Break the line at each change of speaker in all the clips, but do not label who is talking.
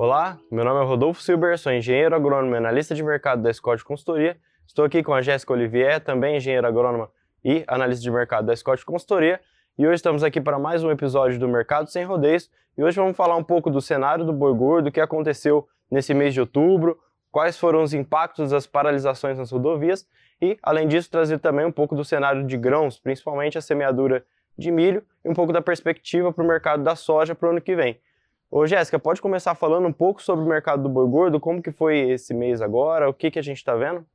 Olá, meu nome é Rodolfo Silber, sou engenheiro agrônomo e analista de mercado da Scott Consultoria. Estou aqui com a Jéssica Olivier, também engenheira agrônoma e analista de mercado da Scott Consultoria. E hoje estamos aqui para mais um episódio do Mercado Sem Rodeios. E hoje vamos falar um pouco do cenário do boi gordo, o que aconteceu nesse mês de outubro, quais foram os impactos das paralisações nas rodovias e, além disso, trazer também um pouco do cenário de grãos, principalmente a semeadura de milho e um pouco da perspectiva para o mercado da soja para o ano que vem. Ô Jéssica, pode começar falando um pouco sobre o mercado do boi gordo, como que foi esse mês agora, o que, que a gente está vendo?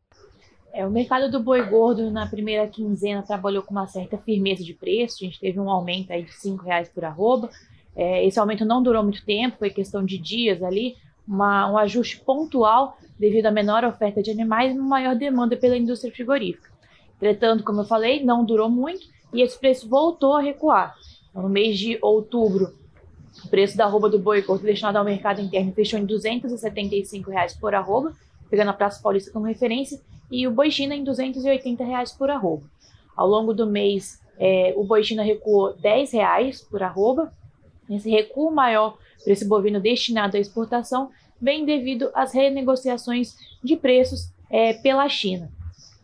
É, o mercado do boi gordo na primeira quinzena trabalhou com uma certa firmeza de preço, a gente teve um aumento aí de R$ reais por arroba, é, esse aumento não durou muito tempo, foi questão de dias ali, uma, um ajuste pontual devido à menor oferta de animais e maior demanda pela indústria frigorífica. Entretanto, como eu falei, não durou muito e esse preço voltou a recuar. Então, no mês de outubro, o preço da arroba do boi gordo destinado ao mercado interno fechou em 275 reais por arroba, pegando a Praça Paulista como referência, e o boi China em 280 reais por arroba. Ao longo do mês, é, o boi China recuou 10 reais por arroba. Esse recuo maior para esse bovino destinado à exportação vem devido às renegociações de preços é, pela China.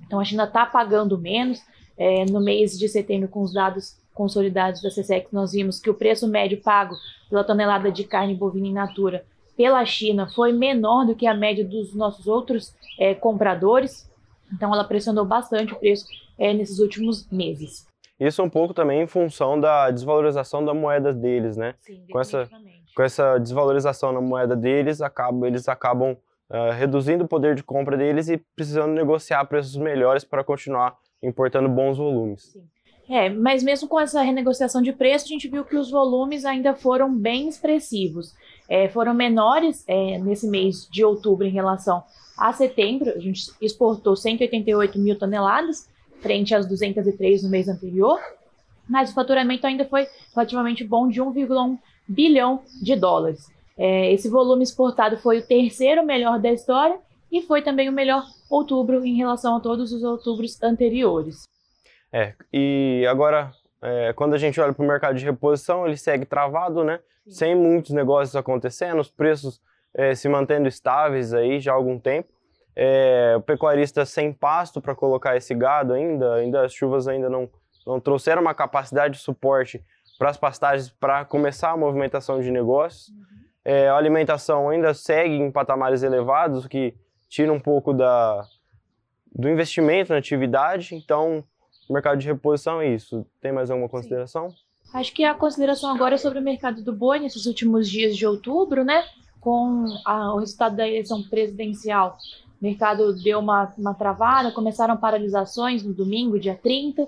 Então a China está pagando menos. É, no mês de setembro, com os dados consolidados da CSEX, nós vimos que o preço médio pago pela tonelada de carne bovina in natura pela China foi menor do que a média dos nossos outros é, compradores. Então, ela pressionou bastante o preço é, nesses últimos meses.
Isso um pouco também em função da desvalorização da moeda deles, né?
Sim,
com essa com essa desvalorização na moeda deles, acabam, eles acabam uh, reduzindo o poder de compra deles e precisando negociar preços melhores para continuar importando bons volumes.
Sim. É, mas mesmo com essa renegociação de preço, a gente viu que os volumes ainda foram bem expressivos. É, foram menores é, nesse mês de outubro em relação a setembro. A gente exportou 188 mil toneladas, frente às 203 no mês anterior. Mas o faturamento ainda foi relativamente bom, de 1,1 bilhão de dólares. É, esse volume exportado foi o terceiro melhor da história e foi também o melhor outubro em relação a todos os outubros anteriores.
É, e agora, é, quando a gente olha para o mercado de reposição, ele segue travado, né? Sim. Sem muitos negócios acontecendo, os preços é, se mantendo estáveis aí já há algum tempo. É, o pecuarista sem pasto para colocar esse gado ainda, ainda as chuvas ainda não, não trouxeram uma capacidade de suporte para as pastagens para começar a movimentação de negócios. Uhum. É, a alimentação ainda segue em patamares elevados, o que tira um pouco da, do investimento na atividade. Então, o mercado de reposição é isso. Tem mais alguma consideração? Sim.
Acho que a consideração agora é sobre o mercado do boi nesses últimos dias de outubro, né? Com a, o resultado da eleição presidencial. O mercado deu uma, uma travada, começaram paralisações no domingo, dia 30.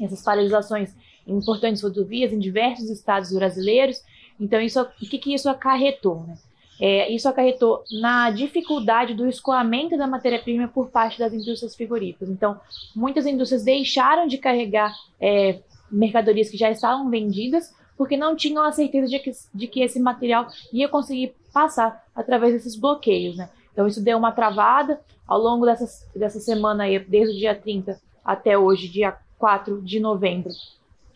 Essas paralisações em importantes rodovias em diversos estados brasileiros. Então, isso, o que, que isso acarretou? Né? É, isso acarretou na dificuldade do escoamento da matéria-prima por parte das indústrias frigoríficas. Então, muitas indústrias deixaram de carregar é, mercadorias que já estavam vendidas porque não tinham a certeza de que, de que esse material ia conseguir passar através desses bloqueios. Né? Então, isso deu uma travada ao longo dessa semana, aí, desde o dia 30 até hoje, dia 4 de novembro.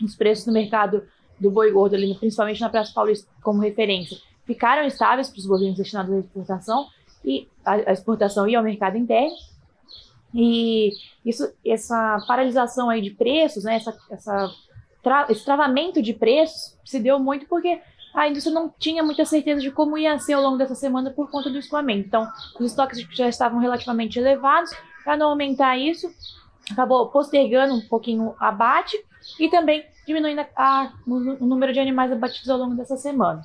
Os preços no mercado do boi gordo, ali, principalmente na Praça Paulista, como referência, ficaram estáveis para os bovinos destinados à exportação e a, exportação e ao mercado interno. E isso, essa paralisação aí de preços, né, essa, essa tra, esse travamento de preços se deu muito porque a indústria não tinha muita certeza de como ia ser ao longo dessa semana por conta do escoamento. Então, os estoques já estavam relativamente elevados. Para não aumentar isso, acabou postergando um pouquinho o abate e também diminuindo a, a, o número de animais abatidos ao longo dessa semana.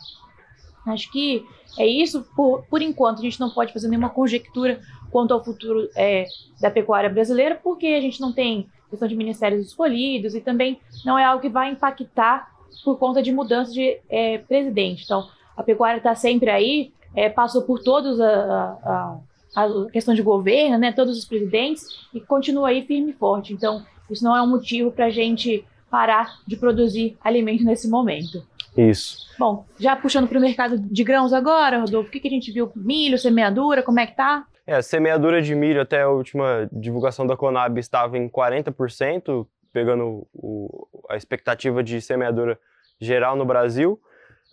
Acho que é isso. Por, por enquanto, a gente não pode fazer nenhuma conjectura quanto ao futuro é, da pecuária brasileira, porque a gente não tem questão de ministérios escolhidos e também não é algo que vai impactar por conta de mudança de é, presidente. Então, a pecuária está sempre aí, é, passou por todos a, a, a, questão de governo, né, todos os presidentes, e continua aí firme e forte. Então, isso não é um motivo para a gente parar de produzir alimento nesse momento.
Isso.
Bom, já puxando para o mercado de grãos agora, Rodolfo, o que, que a gente viu? Milho, semeadura, como é que tá?
É, a semeadura de milho até a última divulgação da Conab estava em 40%, pegando o, a expectativa de semeadura geral no Brasil.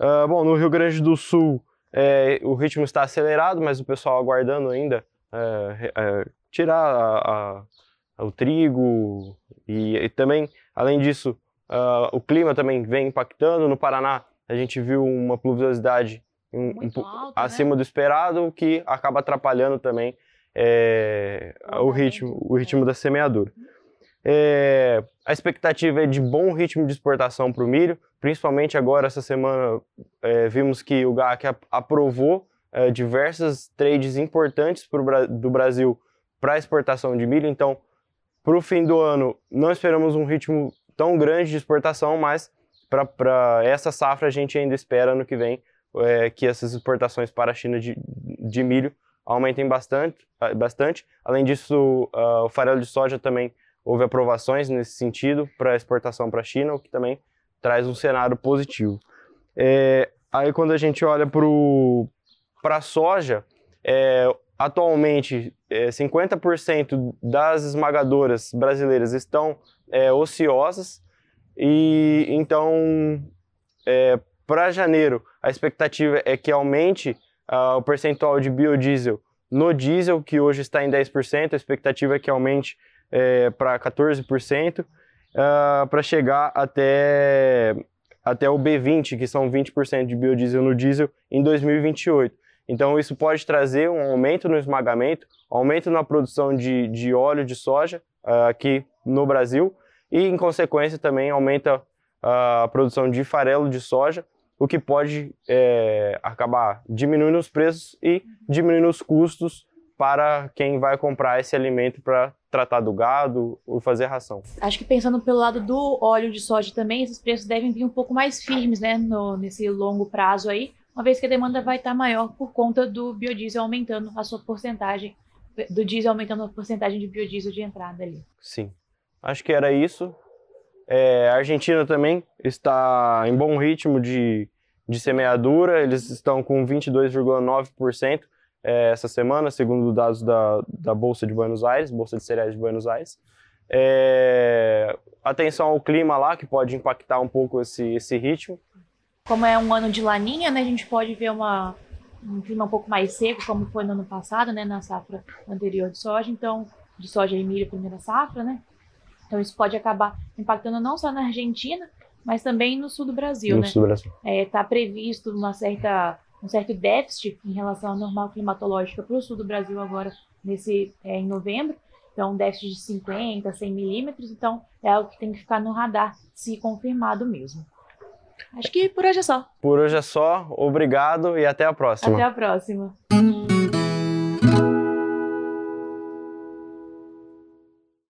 Uh, bom, no Rio Grande do Sul é, o ritmo está acelerado, mas o pessoal aguardando ainda é, é, tirar a, a, o trigo e, e, também, além disso, uh, o clima também vem impactando. No Paraná, a gente viu uma pluviosidade um, um, alto, acima né? do esperado, que acaba atrapalhando também é, o ritmo, o ritmo da semeadura. É, a expectativa é de bom ritmo de exportação para o milho, principalmente agora, essa semana, é, vimos que o GAC aprovou diversas trades importantes pro, do Brasil para exportação de milho, então, para o fim do ano, não esperamos um ritmo tão grande de exportação, mas para essa safra a gente ainda espera no que vem é, que essas exportações para a China de, de milho aumentem bastante, bastante. Além disso, uh, o farelo de soja também houve aprovações nesse sentido para exportação para a China, o que também traz um cenário positivo. É, aí quando a gente olha para a soja, é, atualmente é, 50% das esmagadoras brasileiras estão é, ociosas e então é, para janeiro a expectativa é que aumente uh, o percentual de biodiesel no diesel, que hoje está em 10%, a expectativa é que aumente é, para 14%, uh, para chegar até, até o B20, que são 20% de biodiesel no diesel, em 2028. Então, isso pode trazer um aumento no esmagamento, aumento na produção de, de óleo de soja uh, aqui no Brasil e, em consequência, também aumenta a produção de farelo de soja, o que pode é, acabar diminuindo os preços e diminuindo os custos para quem vai comprar esse alimento para tratar do gado ou fazer ração.
Acho que pensando pelo lado do óleo de soja também, esses preços devem vir um pouco mais firmes, né, no, nesse longo prazo aí, uma vez que a demanda vai estar maior por conta do biodiesel aumentando a sua porcentagem, do diesel aumentando a porcentagem de biodiesel de entrada ali.
Sim, acho que era isso. É, a Argentina também está em bom ritmo de, de semeadura, eles estão com 22,9% é, essa semana, segundo dados da, da Bolsa de Buenos Aires, Bolsa de Cereais de Buenos Aires. É, atenção ao clima lá, que pode impactar um pouco esse, esse ritmo.
Como é um ano de laninha, né, a gente pode ver uma, um clima um pouco mais seco, como foi no ano passado, né, na safra anterior de soja, então, de soja e milho, primeira safra, né? Então isso pode acabar impactando não só na Argentina, mas também no sul do Brasil,
no
né?
Sul do Brasil.
É, tá previsto uma certa um certo déficit em relação à normal climatológica para o sul do Brasil agora, nesse, é, em novembro. Então, um déficit de 50, 100 milímetros. Então, é algo que tem que ficar no radar, se confirmado mesmo. Acho que por hoje é só.
Por hoje é só. Obrigado e até a próxima.
Até a próxima.